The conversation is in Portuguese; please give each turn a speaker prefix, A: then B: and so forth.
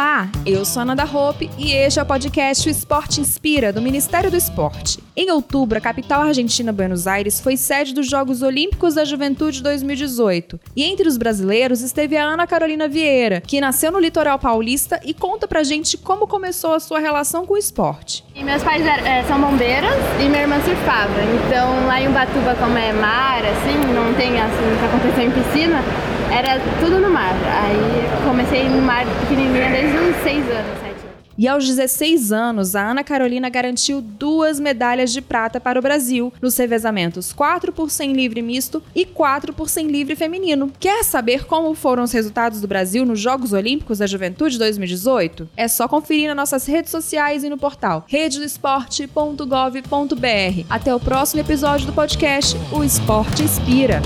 A: Olá, eu sou a Nanda Hope e este é o podcast O Esporte Inspira, do Ministério do Esporte. Em outubro, a capital argentina Buenos Aires foi sede dos Jogos Olímpicos da Juventude 2018. E entre os brasileiros esteve a Ana Carolina Vieira, que nasceu no litoral paulista e conta pra gente como começou a sua relação com o esporte.
B: E meus pais é, são bombeiros e minha irmã surfava. Então lá em Ubatuba, como é mar, assim, não tem assim, que aconteceu em piscina, era tudo no mar. Aí comecei no mar pequenininha desde uns 6 anos, 7 anos.
A: E aos 16 anos, a Ana Carolina garantiu duas medalhas de prata para o Brasil nos revezamentos 4 por 100 livre misto e 4 por 100 livre feminino. Quer saber como foram os resultados do Brasil nos Jogos Olímpicos da Juventude 2018? É só conferir nas nossas redes sociais e no portal rededoesporte.gov.br. Até o próximo episódio do podcast O Esporte Inspira.